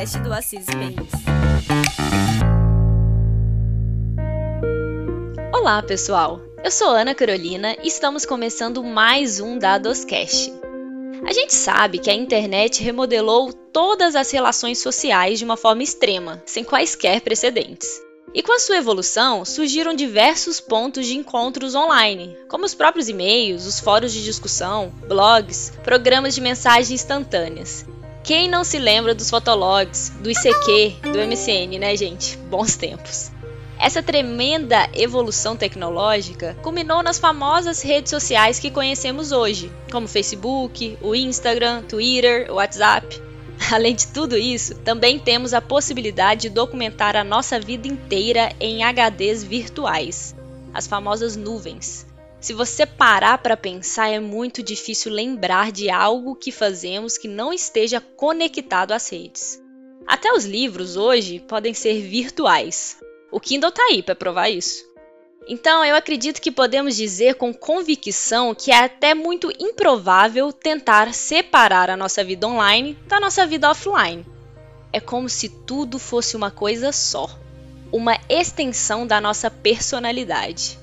podcast do Assis País. Olá, pessoal. Eu sou Ana Carolina e estamos começando mais um Dadoscast. A gente sabe que a internet remodelou todas as relações sociais de uma forma extrema, sem quaisquer precedentes. E com a sua evolução, surgiram diversos pontos de encontros online, como os próprios e-mails, os fóruns de discussão, blogs, programas de mensagem instantâneas. Quem não se lembra dos fotologs, do ICQ, do MCN, né, gente? Bons tempos. Essa tremenda evolução tecnológica culminou nas famosas redes sociais que conhecemos hoje, como Facebook, o Instagram, Twitter, o WhatsApp. Além de tudo isso, também temos a possibilidade de documentar a nossa vida inteira em HDs virtuais, as famosas nuvens. Se você parar para pensar, é muito difícil lembrar de algo que fazemos que não esteja conectado às redes. Até os livros hoje podem ser virtuais. O Kindle está aí para provar isso. Então, eu acredito que podemos dizer com convicção que é até muito improvável tentar separar a nossa vida online da nossa vida offline. É como se tudo fosse uma coisa só, uma extensão da nossa personalidade.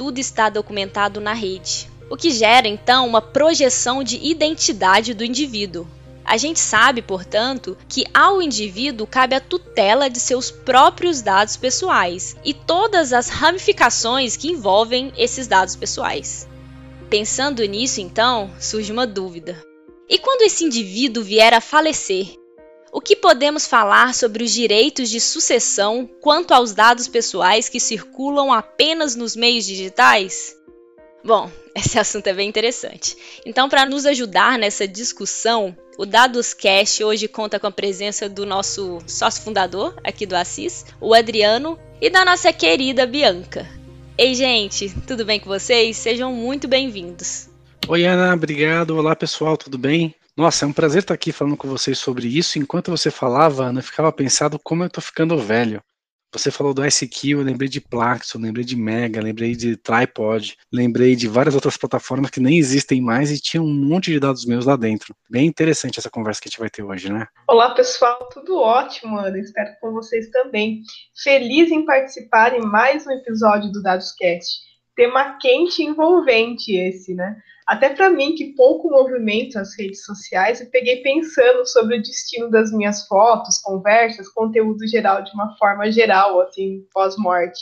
Tudo está documentado na rede, o que gera então uma projeção de identidade do indivíduo, a gente sabe, portanto, que ao indivíduo cabe a tutela de seus próprios dados pessoais e todas as ramificações que envolvem esses dados pessoais. Pensando nisso, então, surge uma dúvida. E quando esse indivíduo vier a falecer, o que podemos falar sobre os direitos de sucessão quanto aos dados pessoais que circulam apenas nos meios digitais? Bom, esse assunto é bem interessante. Então, para nos ajudar nessa discussão, o Dados Cash hoje conta com a presença do nosso sócio fundador aqui do Assis, o Adriano, e da nossa querida Bianca. Ei, gente, tudo bem com vocês? Sejam muito bem-vindos. Oi, Ana, obrigado. Olá, pessoal, tudo bem? Nossa, é um prazer estar aqui falando com vocês sobre isso. Enquanto você falava, Ana, ficava pensando como eu tô ficando velho. Você falou do ICQ, eu lembrei de Plaxo, lembrei de Mega, lembrei de Tripod, lembrei de várias outras plataformas que nem existem mais e tinha um monte de dados meus lá dentro. Bem interessante essa conversa que a gente vai ter hoje, né? Olá, pessoal, tudo ótimo, Ana. Espero com vocês também. Feliz em participar em mais um episódio do Dadoscast. Tema quente e envolvente esse, né? Até para mim, que pouco movimento as redes sociais, eu peguei pensando sobre o destino das minhas fotos, conversas, conteúdo geral, de uma forma geral, assim, pós-morte.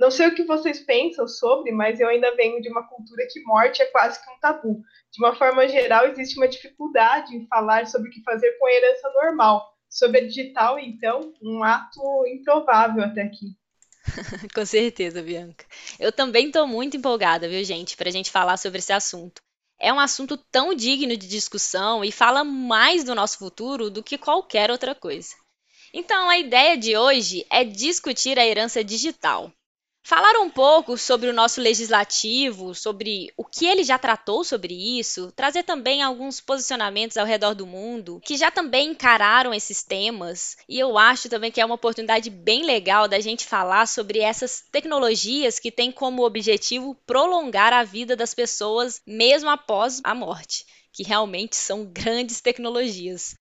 Não sei o que vocês pensam sobre, mas eu ainda venho de uma cultura que morte é quase que um tabu. De uma forma geral, existe uma dificuldade em falar sobre o que fazer com a herança normal. Sobre a digital, então, um ato improvável até aqui. Com certeza, Bianca. Eu também estou muito empolgada, viu, gente, para a gente falar sobre esse assunto. É um assunto tão digno de discussão e fala mais do nosso futuro do que qualquer outra coisa. Então, a ideia de hoje é discutir a herança digital. Falar um pouco sobre o nosso legislativo, sobre o que ele já tratou sobre isso, trazer também alguns posicionamentos ao redor do mundo que já também encararam esses temas. E eu acho também que é uma oportunidade bem legal da gente falar sobre essas tecnologias que têm como objetivo prolongar a vida das pessoas mesmo após a morte, que realmente são grandes tecnologias.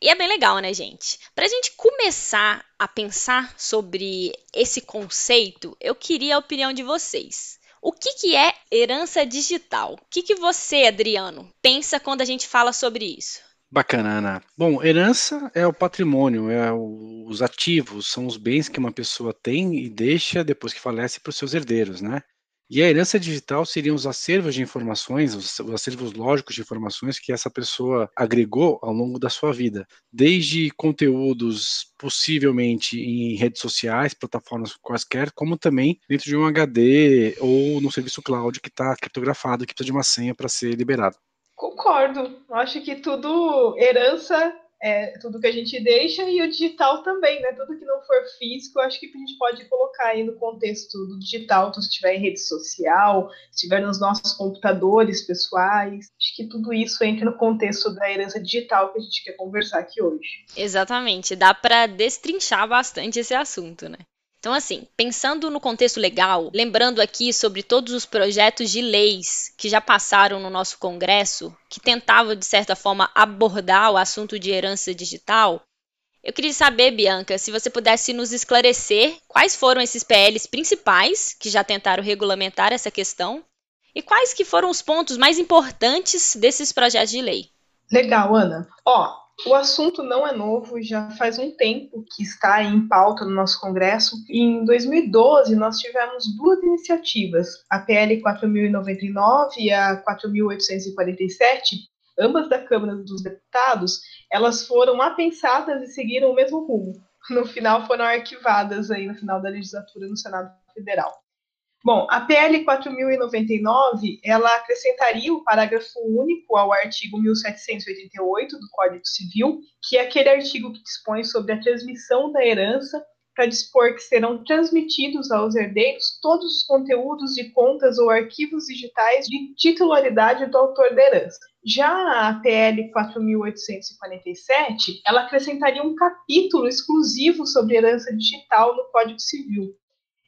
E é bem legal, né, gente? Para a gente começar a pensar sobre esse conceito, eu queria a opinião de vocês. O que, que é herança digital? O que, que você, Adriano, pensa quando a gente fala sobre isso? Bacana, Ana. Bom, herança é o patrimônio, é o, os ativos, são os bens que uma pessoa tem e deixa depois que falece para os seus herdeiros, né? E a herança digital seriam os acervos de informações, os, acervos lógicos de informações que essa pessoa agregou ao longo da sua vida, desde conteúdos possivelmente em redes sociais, plataformas quaisquer, como também dentro de um HD ou no serviço cloud que está criptografado, que precisa de uma senha para ser liberado. Concordo. Acho que tudo herança é, tudo que a gente deixa e o digital também, né? Tudo que não for físico, acho que a gente pode colocar aí no contexto do digital, se estiver em rede social, se estiver nos nossos computadores pessoais. Acho que tudo isso entra no contexto da herança digital que a gente quer conversar aqui hoje. Exatamente, dá para destrinchar bastante esse assunto, né? Então, assim, pensando no contexto legal, lembrando aqui sobre todos os projetos de leis que já passaram no nosso Congresso, que tentavam, de certa forma, abordar o assunto de herança digital, Eu queria saber, Bianca, se você pudesse nos esclarecer quais foram esses PLs principais que já tentaram regulamentar essa questão e quais que foram os pontos mais importantes desses projetos de lei. Legal, Ana. Ó, o assunto não é novo, já faz um tempo que está em pauta no nosso Congresso. Em 2012, nós tivemos duas iniciativas, a PL 4099 e a 4847, ambas da Câmara dos Deputados, elas foram apensadas e seguiram o mesmo rumo. No final, foram arquivadas aí no final da legislatura no Senado Federal. Bom, a PL 4099, ela acrescentaria o parágrafo único ao artigo 1788 do Código Civil, que é aquele artigo que dispõe sobre a transmissão da herança para dispor que serão transmitidos aos herdeiros todos os conteúdos de contas ou arquivos digitais de titularidade do autor da herança. Já a PL 4847, ela acrescentaria um capítulo exclusivo sobre herança digital no Código Civil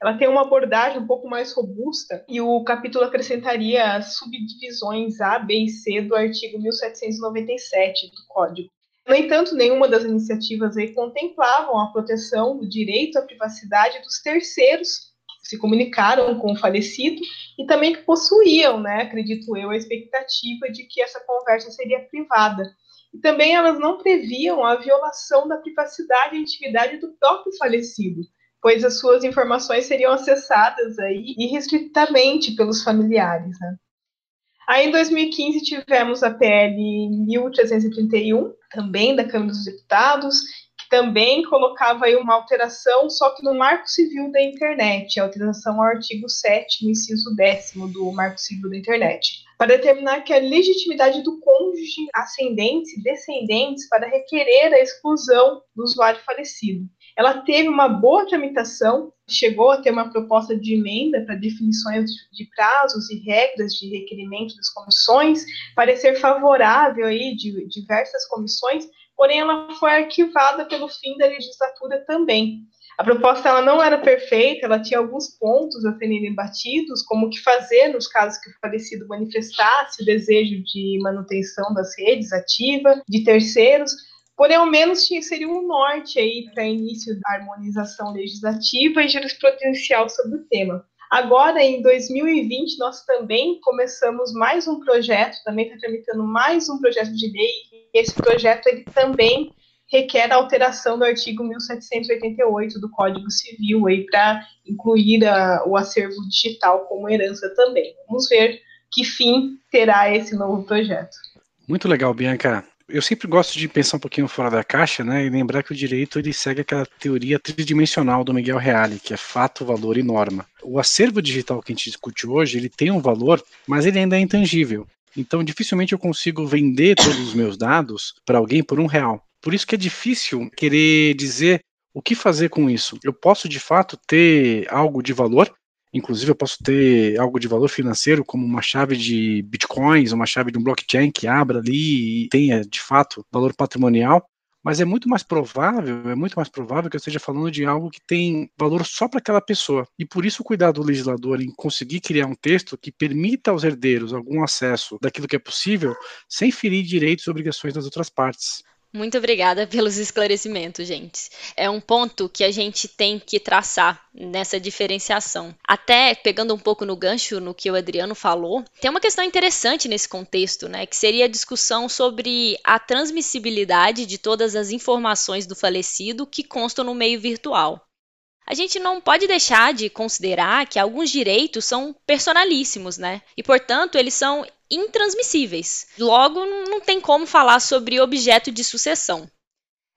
ela tem uma abordagem um pouco mais robusta e o capítulo acrescentaria as subdivisões A, B e C do artigo 1797 do Código. No entanto, nenhuma das iniciativas aí contemplavam a proteção do direito à privacidade dos terceiros que se comunicaram com o falecido e também que possuíam, né, acredito eu, a expectativa de que essa conversa seria privada. E também elas não previam a violação da privacidade e intimidade do próprio falecido, pois as suas informações seriam acessadas aí irrestritamente pelos familiares. Né? Aí em 2015 tivemos a PL 1331, também da Câmara dos Deputados, que também colocava aí uma alteração, só que no Marco Civil da Internet, a alteração ao artigo 7 inciso 10 do Marco Civil da Internet, para determinar que a legitimidade do cônjuge, ascendentes e descendentes para requerer a exclusão do usuário falecido. Ela teve uma boa tramitação, chegou a ter uma proposta de emenda para definições de prazos e regras de requerimento das comissões, parecer favorável aí de diversas comissões, porém ela foi arquivada pelo fim da legislatura também. A proposta ela não era perfeita, ela tinha alguns pontos a serem debatidos, como o que fazer nos casos que o falecido manifestasse o desejo de manutenção das redes ativa de terceiros, Porém, ao menos seria um norte aí para início da harmonização legislativa e jurisprudencial sobre o tema. Agora, em 2020, nós também começamos mais um projeto, também está tramitando mais um projeto de lei. Esse projeto ele também requer a alteração do artigo 1788 do Código Civil para incluir a, o acervo digital como herança também. Vamos ver que fim terá esse novo projeto. Muito legal, Bianca eu sempre gosto de pensar um pouquinho fora da caixa, né, e lembrar que o direito ele segue aquela teoria tridimensional do Miguel Reale, que é fato, valor e norma. O acervo digital que a gente discute hoje, ele tem um valor, mas ele ainda é intangível. Então, dificilmente eu consigo vender todos os meus dados para alguém por um real. Por isso que é difícil querer dizer o que fazer com isso. Eu posso, de fato, ter algo de valor, Inclusive, eu posso ter algo de valor financeiro, como uma chave de bitcoins, uma chave de um blockchain que abra ali e tenha, de fato, valor patrimonial. Mas é muito mais provável, é muito mais provável que eu esteja falando de algo que tem valor só para aquela pessoa. E por isso o cuidado do legislador em conseguir criar um texto que permita aos herdeiros algum acesso daquilo que é possível, sem ferir direitos e obrigações das outras partes. Muito obrigada pelos esclarecimentos, gente. É um ponto que a gente tem que traçar nessa diferenciação. Até pegando um pouco no gancho no que o Adriano falou, tem uma questão interessante nesse contexto, né, que seria a discussão sobre a transmissibilidade de todas as informações do falecido que constam no meio virtual. A gente não pode deixar de considerar que alguns direitos são personalíssimos, né? E, portanto, eles são intransmissíveis. Logo, não tem como falar sobre objeto de sucessão.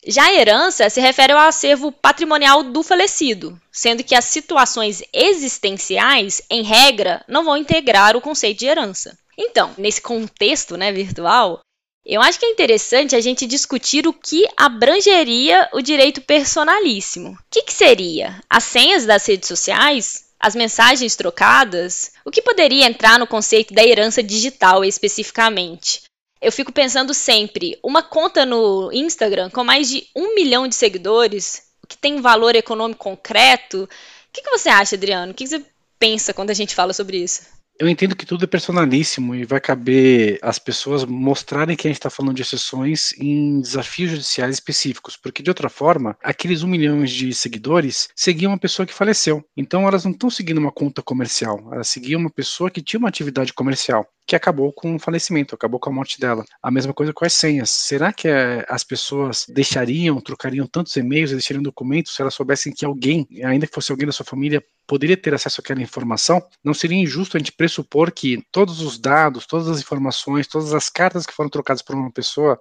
Já a herança se refere ao acervo patrimonial do falecido, sendo que as situações existenciais, em regra, não vão integrar o conceito de herança. Então, nesse contexto né, virtual, eu acho que é interessante a gente discutir o que abrangeria o direito personalíssimo. O que, que seria? As senhas das redes sociais? As mensagens trocadas? O que poderia entrar no conceito da herança digital especificamente? Eu fico pensando sempre, uma conta no Instagram com mais de um milhão de seguidores, que tem valor econômico concreto, o que, que você acha, Adriano? O que você pensa quando a gente fala sobre isso? Eu entendo que tudo é personalíssimo e vai caber às pessoas mostrarem que a gente está falando de exceções em desafios judiciais específicos, porque de outra forma, aqueles um milhão de seguidores seguiam uma pessoa que faleceu. Então elas não estão seguindo uma conta comercial, elas seguiam uma pessoa que tinha uma atividade comercial que acabou com o falecimento, acabou com a morte dela. A mesma coisa com as senhas. Será que é, as pessoas deixariam, trocariam tantos e-mails, deixariam documentos se elas soubessem que alguém, ainda que fosse alguém da sua família, poderia ter acesso àquela informação, não seria injusto a gente pressupor que todos os dados, todas as informações, todas as cartas que foram trocadas por uma pessoa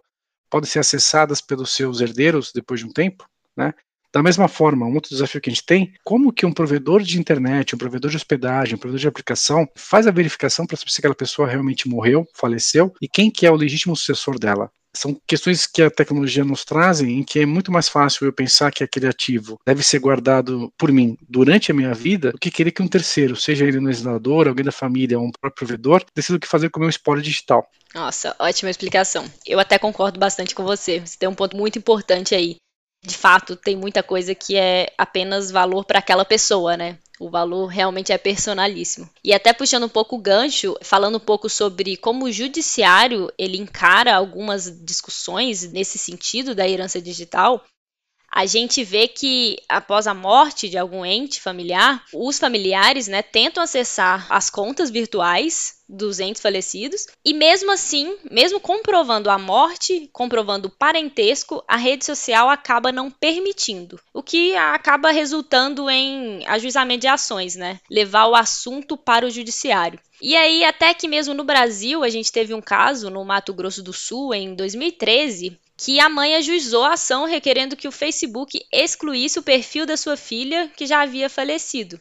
podem ser acessadas pelos seus herdeiros depois de um tempo, né? Da mesma forma, um outro desafio que a gente tem, como que um provedor de internet, um provedor de hospedagem, um provedor de aplicação faz a verificação para saber se aquela pessoa realmente morreu, faleceu e quem que é o legítimo sucessor dela? São questões que a tecnologia nos traz em que é muito mais fácil eu pensar que aquele ativo deve ser guardado por mim durante a minha vida do que querer que um terceiro, seja ele um legislador, alguém da família ou um próprio provedor, decida o que fazer com o meu espólio digital. Nossa, ótima explicação. Eu até concordo bastante com você. Você tem um ponto muito importante aí. De fato, tem muita coisa que é apenas valor para aquela pessoa, né? O valor realmente é personalíssimo. E até puxando um pouco o gancho, falando um pouco sobre como o judiciário ele encara algumas discussões nesse sentido da herança digital, a gente vê que após a morte de algum ente familiar, os familiares né, tentam acessar as contas virtuais dos entes falecidos e mesmo assim, mesmo comprovando a morte, comprovando o parentesco, a rede social acaba não permitindo, o que acaba resultando em ajuizamento de ações, né? Levar o assunto para o judiciário. E aí, até que mesmo no Brasil, a gente teve um caso no Mato Grosso do Sul em 2013, que a mãe ajuizou a ação requerendo que o Facebook excluísse o perfil da sua filha que já havia falecido.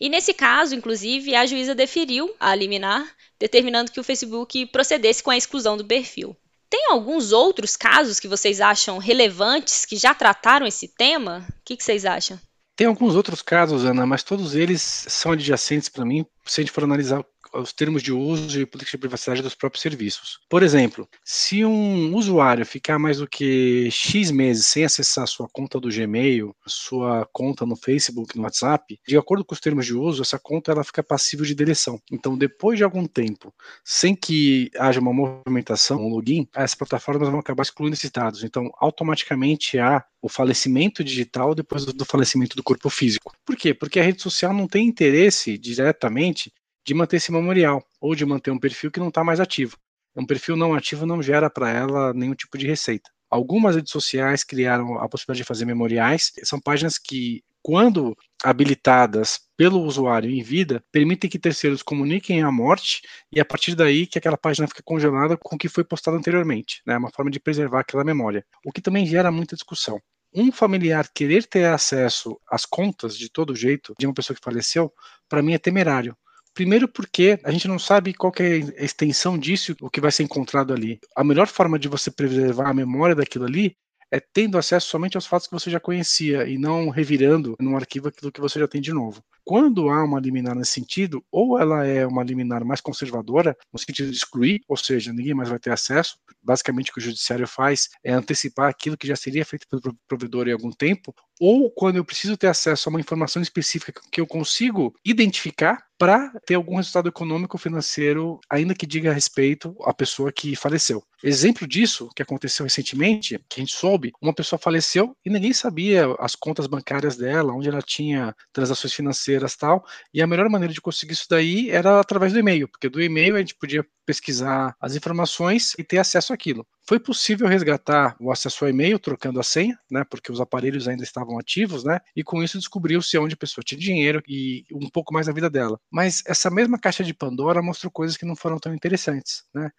E nesse caso, inclusive, a juíza deferiu a liminar, determinando que o Facebook procedesse com a exclusão do perfil. Tem alguns outros casos que vocês acham relevantes que já trataram esse tema? O que, que vocês acham? Tem alguns outros casos, Ana, mas todos eles são adjacentes para mim, se a gente for analisar os termos de uso e política de privacidade dos próprios serviços. Por exemplo, se um usuário ficar mais do que X meses sem acessar sua conta do Gmail, sua conta no Facebook, no WhatsApp, de acordo com os termos de uso, essa conta ela fica passível de deleção. Então, depois de algum tempo, sem que haja uma movimentação, um login, as plataformas vão acabar excluindo esses dados. Então, automaticamente há o falecimento digital depois do falecimento do corpo físico. Por quê? Porque a rede social não tem interesse diretamente de manter esse memorial ou de manter um perfil que não está mais ativo. Um perfil não ativo não gera para ela nenhum tipo de receita. Algumas redes sociais criaram a possibilidade de fazer memoriais. São páginas que, quando habilitadas pelo usuário em vida, permitem que terceiros comuniquem a morte e a partir daí que aquela página fica congelada com o que foi postado anteriormente. É né? uma forma de preservar aquela memória. O que também gera muita discussão um familiar querer ter acesso às contas de todo jeito de uma pessoa que faleceu, para mim é temerário. Primeiro porque a gente não sabe qual é a extensão disso, o que vai ser encontrado ali. A melhor forma de você preservar a memória daquilo ali é tendo acesso somente aos fatos que você já conhecia e não revirando num arquivo aquilo que você já tem de novo. Quando há uma liminar nesse sentido, ou ela é uma liminar mais conservadora, no sentido de excluir, ou seja, ninguém mais vai ter acesso. Basicamente, o que o judiciário faz é antecipar aquilo que já seria feito pelo provedor em algum tempo, ou quando eu preciso ter acesso a uma informação específica que eu consigo identificar para ter algum resultado econômico financeiro, ainda que diga respeito à pessoa que faleceu. Exemplo disso, que aconteceu recentemente, que a gente soube, uma pessoa faleceu e ninguém sabia as contas bancárias dela, onde ela tinha transações financeiras tal, e a melhor maneira de conseguir isso daí era através do e-mail, porque do e-mail a gente podia pesquisar as informações e ter acesso àquilo. Foi possível resgatar o acesso ao e-mail trocando a senha, né, porque os aparelhos ainda estavam ativos, né, e com isso descobriu-se onde a pessoa tinha dinheiro e um pouco mais da vida dela. Mas essa mesma caixa de Pandora mostrou coisas que não foram tão interessantes, né?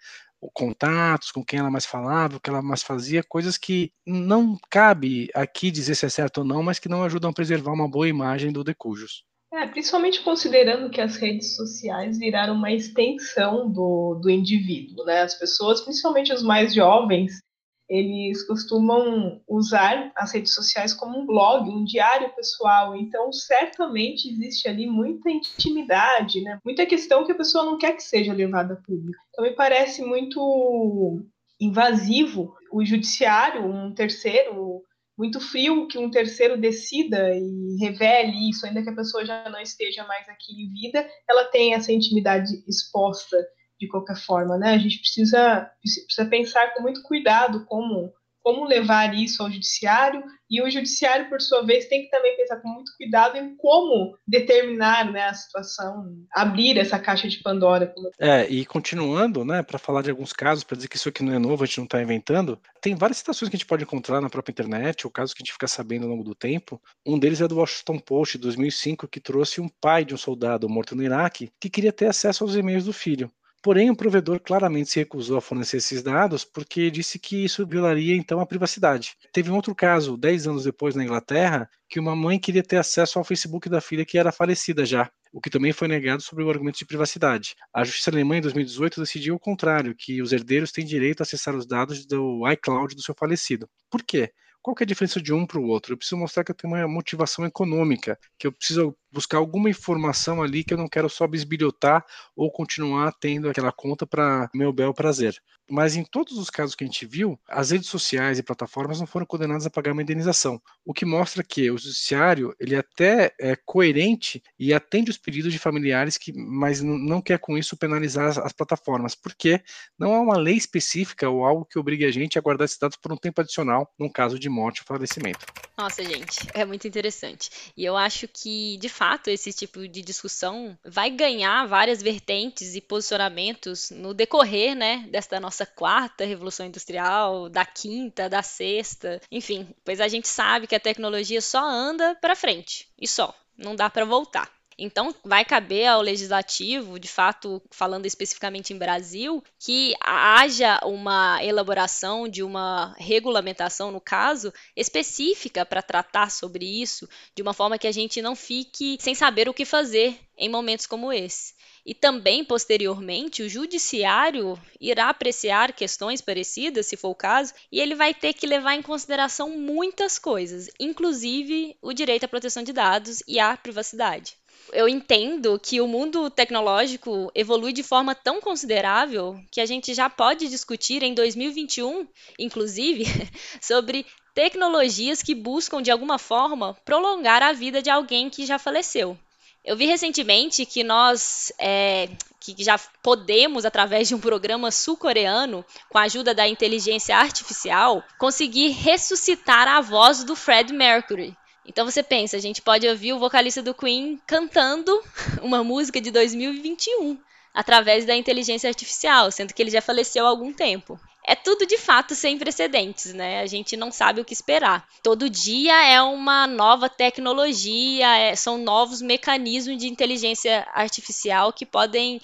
contatos, com quem ela mais falava, o que ela mais fazia, coisas que não cabe aqui dizer se é certo ou não, mas que não ajudam a preservar uma boa imagem do Decujos. É, principalmente considerando que as redes sociais viraram uma extensão do, do indivíduo, né? As pessoas, principalmente os mais jovens, eles costumam usar as redes sociais como um blog, um diário pessoal. Então, certamente existe ali muita intimidade, né? Muita questão que a pessoa não quer que seja levada a público. Então, me parece muito invasivo o judiciário, um terceiro, muito frio que um terceiro decida e revele isso, ainda que a pessoa já não esteja mais aqui em vida, ela tem essa intimidade exposta de qualquer forma, né? A gente precisa, precisa pensar com muito cuidado como como levar isso ao judiciário e o judiciário, por sua vez, tem que também pensar com muito cuidado em como determinar né, a situação, abrir essa caixa de Pandora. É, e continuando, né, para falar de alguns casos, para dizer que isso aqui não é novo, a gente não está inventando, tem várias situações que a gente pode encontrar na própria internet, ou casos que a gente fica sabendo ao longo do tempo. Um deles é do Washington Post, de 2005, que trouxe um pai de um soldado morto no Iraque que queria ter acesso aos e-mails do filho. Porém, o provedor claramente se recusou a fornecer esses dados porque disse que isso violaria então a privacidade. Teve um outro caso, 10 anos depois na Inglaterra, que uma mãe queria ter acesso ao Facebook da filha que era falecida já, o que também foi negado sobre o argumento de privacidade. A justiça alemã em 2018 decidiu o contrário, que os herdeiros têm direito a acessar os dados do iCloud do seu falecido. Por quê? Qual é a diferença de um para o outro? Eu preciso mostrar que eu tenho uma motivação econômica, que eu preciso buscar alguma informação ali que eu não quero só bisbilhotar ou continuar tendo aquela conta para meu bel prazer. Mas em todos os casos que a gente viu, as redes sociais e plataformas não foram condenadas a pagar uma indenização, o que mostra que o judiciário ele até é coerente e atende os pedidos de familiares que, mas não quer com isso penalizar as, as plataformas, porque não há uma lei específica ou algo que obrigue a gente a guardar esses dados por um tempo adicional, num caso de morte ou falecimento. Nossa, gente, é muito interessante. E eu acho que, de fato, esse tipo de discussão vai ganhar várias vertentes e posicionamentos no decorrer, né, desta nossa quarta revolução industrial, da quinta, da sexta, enfim, pois a gente sabe que a tecnologia só anda para frente e só, não dá para voltar. Então, vai caber ao legislativo, de fato, falando especificamente em Brasil, que haja uma elaboração de uma regulamentação, no caso, específica para tratar sobre isso, de uma forma que a gente não fique sem saber o que fazer em momentos como esse. E também, posteriormente, o judiciário irá apreciar questões parecidas, se for o caso, e ele vai ter que levar em consideração muitas coisas, inclusive o direito à proteção de dados e à privacidade eu entendo que o mundo tecnológico evolui de forma tão considerável que a gente já pode discutir em 2021, inclusive, sobre tecnologias que buscam de alguma forma prolongar a vida de alguém que já faleceu. Eu vi recentemente que nós é, que já podemos, através de um programa sul-coreano, com a ajuda da inteligência artificial, conseguir ressuscitar a voz do Fred Mercury. Então você pensa, a gente pode ouvir o vocalista do Queen cantando uma música de 2021 através da inteligência artificial, sendo que ele já faleceu há algum tempo. É tudo de fato sem precedentes, né? A gente não sabe o que esperar. Todo dia é uma nova tecnologia, é, são novos mecanismos de inteligência artificial que podem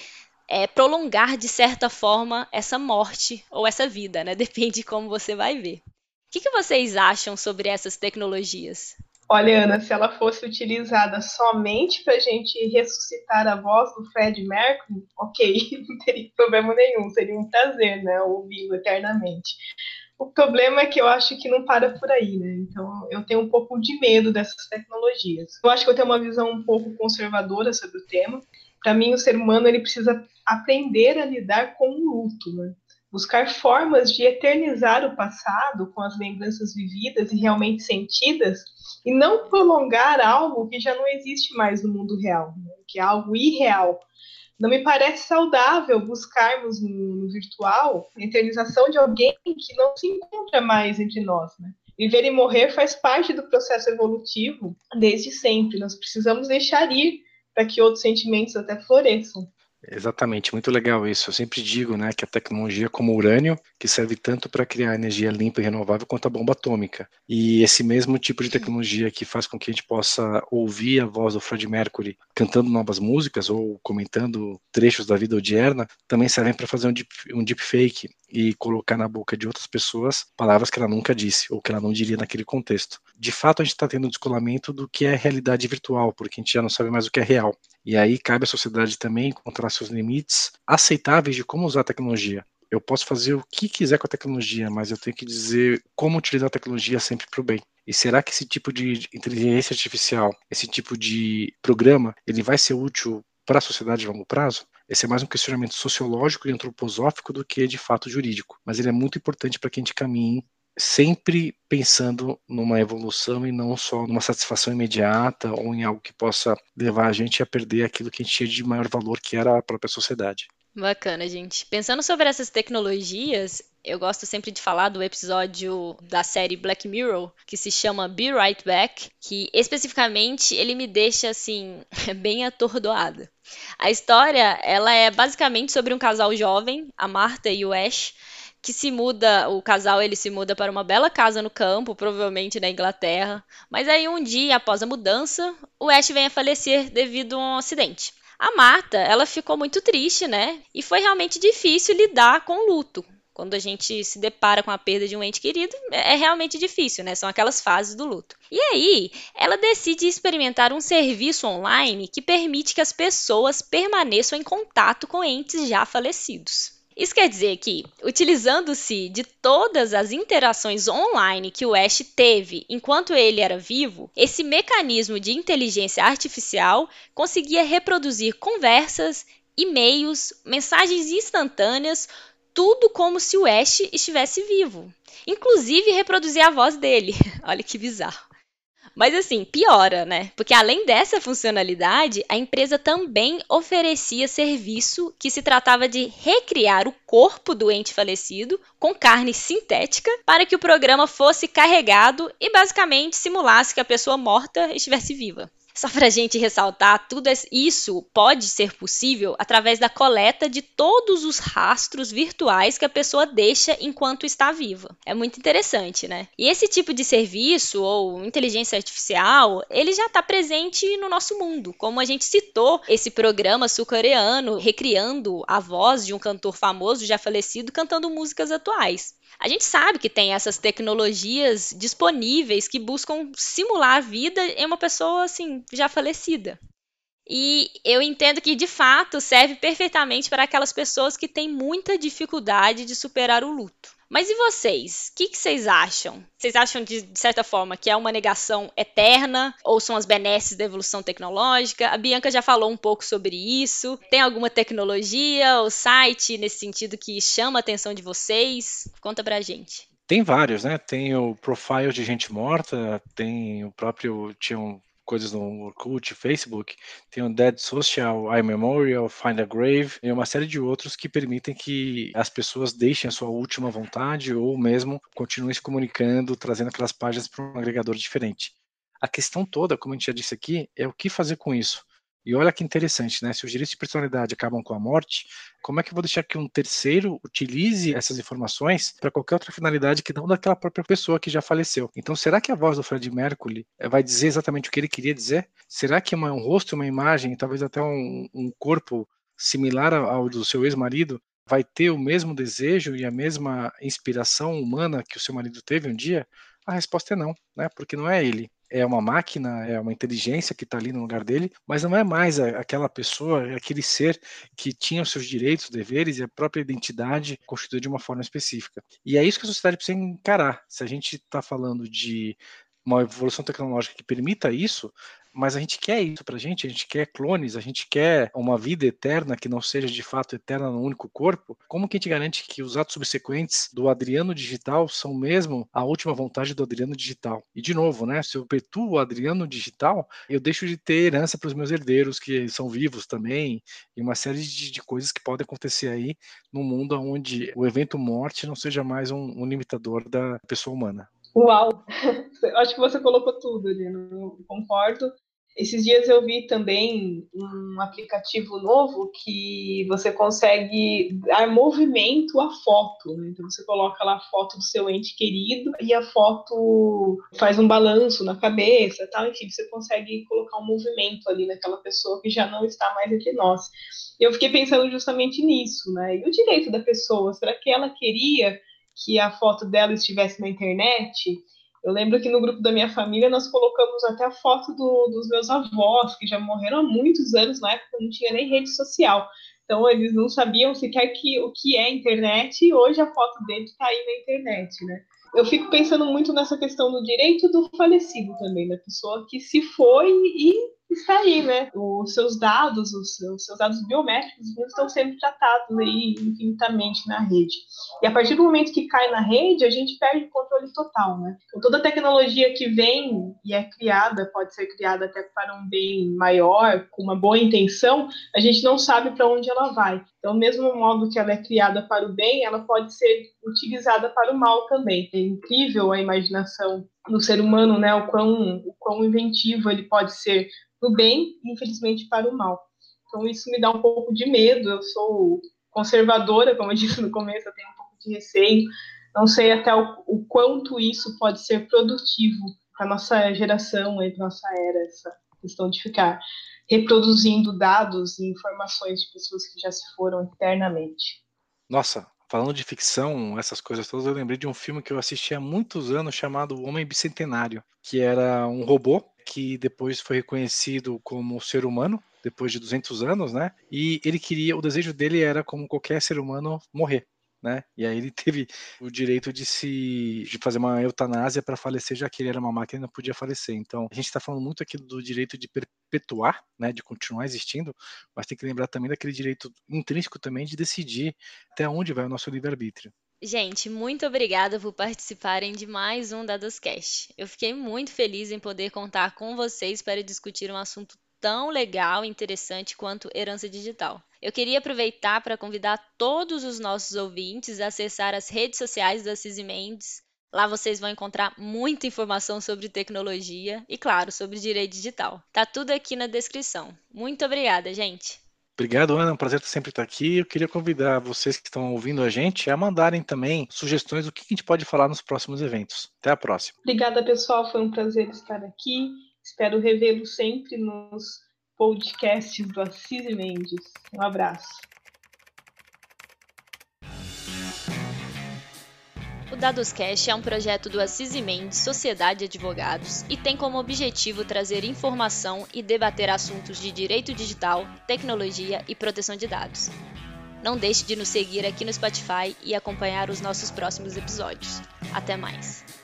é, prolongar de certa forma essa morte ou essa vida, né? Depende de como você vai ver. O que, que vocês acham sobre essas tecnologias? Olha, Ana, se ela fosse utilizada somente para a gente ressuscitar a voz do Fred Mercury, ok, não teria problema nenhum, seria um prazer, né, ouvi-lo eternamente. O problema é que eu acho que não para por aí, né? Então eu tenho um pouco de medo dessas tecnologias. Eu acho que eu tenho uma visão um pouco conservadora sobre o tema. Para mim, o ser humano ele precisa aprender a lidar com o luto, né? Buscar formas de eternizar o passado com as lembranças vividas e realmente sentidas e não prolongar algo que já não existe mais no mundo real, né? que é algo irreal. Não me parece saudável buscarmos no virtual a eternização de alguém que não se encontra mais entre nós. Né? Viver e morrer faz parte do processo evolutivo desde sempre. Nós precisamos deixar ir para que outros sentimentos até floresçam. Exatamente, muito legal isso. Eu sempre digo, né, que a tecnologia como o urânio, que serve tanto para criar energia limpa e renovável quanto a bomba atômica. E esse mesmo tipo de tecnologia que faz com que a gente possa ouvir a voz do Fred Mercury cantando novas músicas ou comentando trechos da vida odierna, também servem para fazer um, deep, um deepfake e colocar na boca de outras pessoas palavras que ela nunca disse ou que ela não diria naquele contexto. De fato, a gente está tendo um descolamento do que é realidade virtual, porque a gente já não sabe mais o que é real. E aí cabe à sociedade também encontrar seus limites aceitáveis de como usar a tecnologia. Eu posso fazer o que quiser com a tecnologia, mas eu tenho que dizer como utilizar a tecnologia sempre para o bem. E será que esse tipo de inteligência artificial, esse tipo de programa, ele vai ser útil para a sociedade de longo prazo? Esse é mais um questionamento sociológico e antroposófico do que de fato jurídico, mas ele é muito importante para que a gente caminhe sempre pensando numa evolução e não só numa satisfação imediata ou em algo que possa levar a gente a perder aquilo que a gente tinha de maior valor, que era a própria sociedade. Bacana, gente. Pensando sobre essas tecnologias, eu gosto sempre de falar do episódio da série Black Mirror, que se chama Be Right Back, que especificamente ele me deixa assim bem atordoada. A história, ela é basicamente sobre um casal jovem, a Martha e o Ash, que se muda, o casal ele se muda para uma bela casa no campo, provavelmente na Inglaterra. Mas aí um dia após a mudança, o Ash vem a falecer devido a um acidente. A Marta, ela ficou muito triste, né? E foi realmente difícil lidar com o luto. Quando a gente se depara com a perda de um ente querido, é realmente difícil, né? São aquelas fases do luto. E aí, ela decide experimentar um serviço online que permite que as pessoas permaneçam em contato com entes já falecidos. Isso quer dizer que, utilizando-se de todas as interações online que o Ash teve enquanto ele era vivo, esse mecanismo de inteligência artificial conseguia reproduzir conversas, e-mails, mensagens instantâneas, tudo como se o Ash estivesse vivo. Inclusive reproduzir a voz dele. Olha que bizarro. Mas assim, piora, né? Porque além dessa funcionalidade, a empresa também oferecia serviço que se tratava de recriar o corpo do ente falecido com carne sintética para que o programa fosse carregado e basicamente simulasse que a pessoa morta estivesse viva. Só para a gente ressaltar, tudo isso pode ser possível através da coleta de todos os rastros virtuais que a pessoa deixa enquanto está viva. É muito interessante, né? E esse tipo de serviço ou inteligência artificial, ele já está presente no nosso mundo. Como a gente citou esse programa sul-coreano recriando a voz de um cantor famoso já falecido cantando músicas atuais. A gente sabe que tem essas tecnologias disponíveis que buscam simular a vida em uma pessoa assim já falecida. E eu entendo que de fato serve perfeitamente para aquelas pessoas que têm muita dificuldade de superar o luto. Mas e vocês? O que, que, vocês acham? Vocês acham, de, de, certa forma, que é uma negação eterna? Ou são as benesses da evolução tecnológica? A Bianca já falou um pouco sobre isso. Tem alguma tecnologia ou site nesse sentido que chama a atenção de vocês? Conta pra gente. Tem vários, né? Tem o Profile de Gente Morta, tem o próprio. Tinha um coisas no Orkut, Facebook, tem o Dead Social, iMemorial, Find a Grave e uma série de outros que permitem que as pessoas deixem a sua última vontade ou mesmo continuem se comunicando, trazendo aquelas páginas para um agregador diferente. A questão toda, como a gente já disse aqui, é o que fazer com isso. E olha que interessante, né? Se os direitos de personalidade acabam com a morte, como é que eu vou deixar que um terceiro utilize essas informações para qualquer outra finalidade que não daquela própria pessoa que já faleceu? Então, será que a voz do Fred Mercury eh, vai dizer exatamente o que ele queria dizer? Será que um rosto, uma imagem, talvez até um, um corpo similar ao do seu ex-marido vai ter o mesmo desejo e a mesma inspiração humana que o seu marido teve um dia? A resposta é não, né? Porque não é ele é uma máquina, é uma inteligência que está ali no lugar dele, mas não é mais aquela pessoa, é aquele ser que tinha os seus direitos, deveres e a própria identidade constituída de uma forma específica. E é isso que a sociedade precisa encarar. Se a gente está falando de uma evolução tecnológica que permita isso, mas a gente quer isso pra gente, a gente quer clones, a gente quer uma vida eterna que não seja de fato eterna no único corpo. Como que a gente garante que os atos subsequentes do Adriano digital são mesmo a última vontade do Adriano digital? E de novo, né, se eu perpetuo o Adriano digital, eu deixo de ter herança para os meus herdeiros que são vivos também, e uma série de, de, coisas que podem acontecer aí no mundo onde o evento morte não seja mais um, um limitador da pessoa humana. Uau! Acho que você colocou tudo ali, concordo. Esses dias eu vi também um aplicativo novo que você consegue dar movimento à foto. Né? Então você coloca lá a foto do seu ente querido e a foto faz um balanço na cabeça, tal. Enfim, você consegue colocar um movimento ali naquela pessoa que já não está mais entre nós. Eu fiquei pensando justamente nisso, né? E o direito da pessoa, será que ela queria que a foto dela estivesse na internet? Eu lembro que no grupo da minha família nós colocamos até a foto do, dos meus avós, que já morreram há muitos anos, na época não tinha nem rede social. Então eles não sabiam sequer que, o que é internet e hoje a foto dele está aí na internet, né? Eu fico pensando muito nessa questão do direito do falecido também, da pessoa que se foi e está aí, né? Os seus dados, os seus, os seus dados biométricos estão sendo tratados aí infinitamente na rede. E a partir do momento que cai na rede, a gente perde o controle total, né? Então, toda tecnologia que vem e é criada, pode ser criada até para um bem maior, com uma boa intenção, a gente não sabe para onde ela vai. Então, mesmo modo que ela é criada para o bem, ela pode ser utilizada para o mal também. É incrível a imaginação do ser humano, né? O quão, o quão inventivo ele pode ser no bem e, infelizmente, para o mal. Então, isso me dá um pouco de medo. Eu sou conservadora, como eu disse no começo, eu tenho um pouco de receio. Não sei até o, o quanto isso pode ser produtivo para nossa geração e para nossa era, essa questão de ficar reproduzindo dados e informações de pessoas que já se foram eternamente. Nossa, falando de ficção, essas coisas todas, eu lembrei de um filme que eu assisti há muitos anos chamado Homem Bicentenário, que era um robô que depois foi reconhecido como ser humano depois de 200 anos, né? E ele queria, o desejo dele era como qualquer ser humano morrer né? E aí ele teve o direito de se de fazer uma eutanásia para falecer, já que ele era uma máquina e não podia falecer. Então, a gente está falando muito aqui do direito de perpetuar, né, de continuar existindo, mas tem que lembrar também daquele direito intrínseco também de decidir até onde vai o nosso livre-arbítrio. Gente, muito obrigada por participarem de mais um Dadoscast. Eu fiquei muito feliz em poder contar com vocês para discutir um assunto tão legal e interessante quanto herança digital. Eu queria aproveitar para convidar todos os nossos ouvintes a acessar as redes sociais da Cisi Mendes. Lá vocês vão encontrar muita informação sobre tecnologia e, claro, sobre direito digital. Tá tudo aqui na descrição. Muito obrigada, gente. Obrigado, Ana. É um prazer sempre estar aqui. Eu queria convidar vocês que estão ouvindo a gente a mandarem também sugestões do que a gente pode falar nos próximos eventos. Até a próxima. Obrigada, pessoal. Foi um prazer estar aqui. Espero revê-lo sempre nos podcasts do Assis Mendes. Um abraço. O Dadoscast é um projeto do Assis Mendes Sociedade de Advogados e tem como objetivo trazer informação e debater assuntos de direito digital, tecnologia e proteção de dados. Não deixe de nos seguir aqui no Spotify e acompanhar os nossos próximos episódios. Até mais!